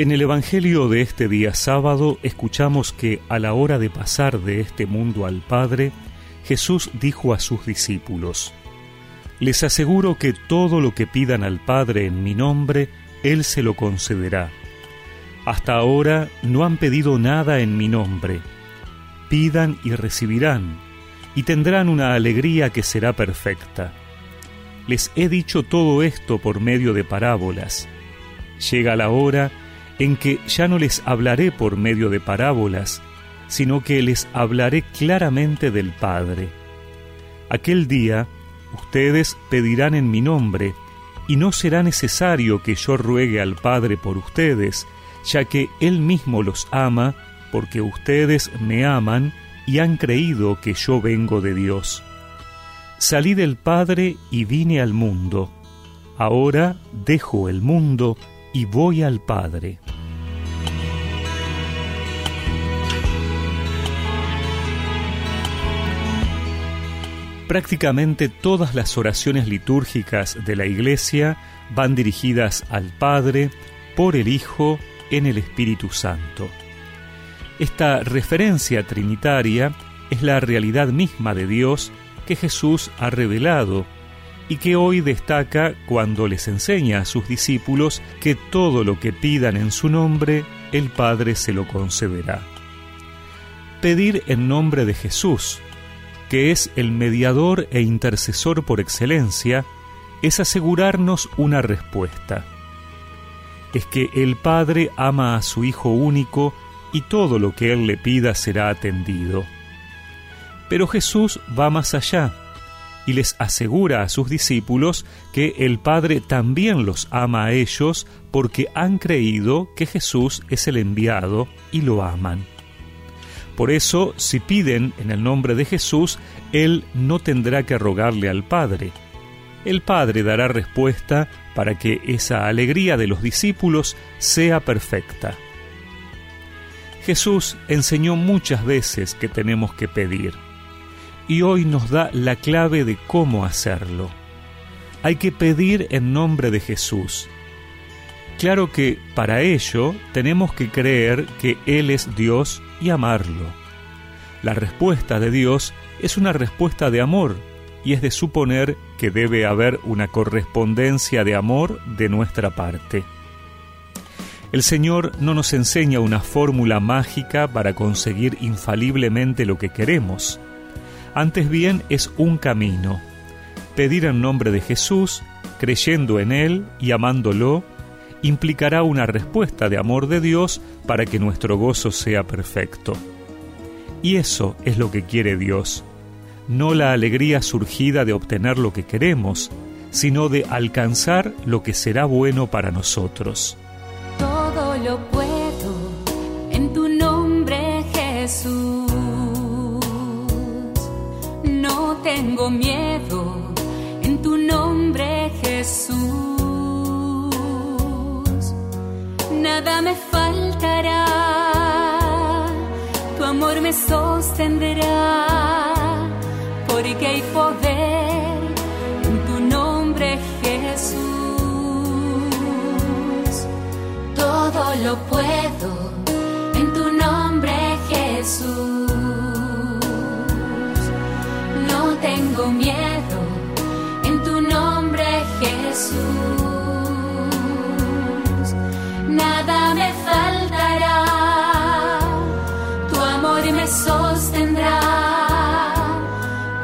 En el Evangelio de este día sábado escuchamos que a la hora de pasar de este mundo al Padre, Jesús dijo a sus discípulos, Les aseguro que todo lo que pidan al Padre en mi nombre, Él se lo concederá. Hasta ahora no han pedido nada en mi nombre. Pidan y recibirán, y tendrán una alegría que será perfecta. Les he dicho todo esto por medio de parábolas. Llega la hora en que ya no les hablaré por medio de parábolas, sino que les hablaré claramente del Padre. Aquel día ustedes pedirán en mi nombre, y no será necesario que yo ruegue al Padre por ustedes, ya que Él mismo los ama, porque ustedes me aman y han creído que yo vengo de Dios. Salí del Padre y vine al mundo. Ahora dejo el mundo y voy al Padre. Prácticamente todas las oraciones litúrgicas de la Iglesia van dirigidas al Padre, por el Hijo, en el Espíritu Santo. Esta referencia trinitaria es la realidad misma de Dios que Jesús ha revelado y que hoy destaca cuando les enseña a sus discípulos que todo lo que pidan en su nombre, el Padre se lo concederá. Pedir en nombre de Jesús, que es el mediador e intercesor por excelencia, es asegurarnos una respuesta. Es que el Padre ama a su Hijo único y todo lo que Él le pida será atendido. Pero Jesús va más allá y les asegura a sus discípulos que el Padre también los ama a ellos porque han creído que Jesús es el enviado y lo aman. Por eso, si piden en el nombre de Jesús, Él no tendrá que rogarle al Padre. El Padre dará respuesta para que esa alegría de los discípulos sea perfecta. Jesús enseñó muchas veces que tenemos que pedir y hoy nos da la clave de cómo hacerlo. Hay que pedir en nombre de Jesús. Claro que para ello tenemos que creer que Él es Dios y amarlo. La respuesta de Dios es una respuesta de amor y es de suponer que debe haber una correspondencia de amor de nuestra parte. El Señor no nos enseña una fórmula mágica para conseguir infaliblemente lo que queremos. Antes bien es un camino. Pedir en nombre de Jesús, creyendo en Él y amándolo, implicará una respuesta de amor de Dios para que nuestro gozo sea perfecto. Y eso es lo que quiere Dios, no la alegría surgida de obtener lo que queremos, sino de alcanzar lo que será bueno para nosotros. Todo lo puedo en tu nombre, Jesús tengo miedo en tu nombre Jesús. Nada me faltará, tu amor me sostendrá, porque hay poder en tu nombre Jesús. Todo lo puedo en tu nombre Jesús. Tengo miedo en tu nombre Jesús. Nada me faltará, tu amor me sostendrá,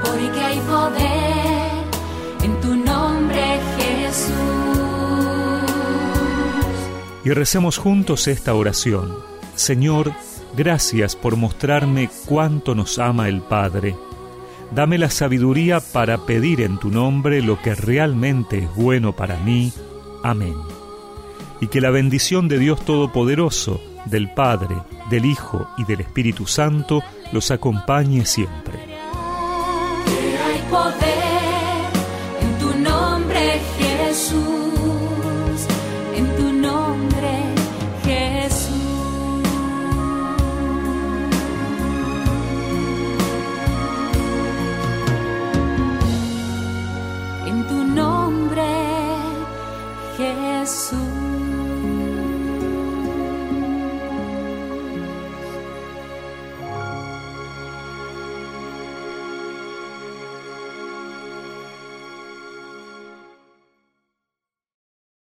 porque hay poder en tu nombre Jesús. Y recemos juntos esta oración. Señor, gracias por mostrarme cuánto nos ama el Padre Dame la sabiduría para pedir en tu nombre lo que realmente es bueno para mí. Amén. Y que la bendición de Dios Todopoderoso, del Padre, del Hijo y del Espíritu Santo los acompañe siempre.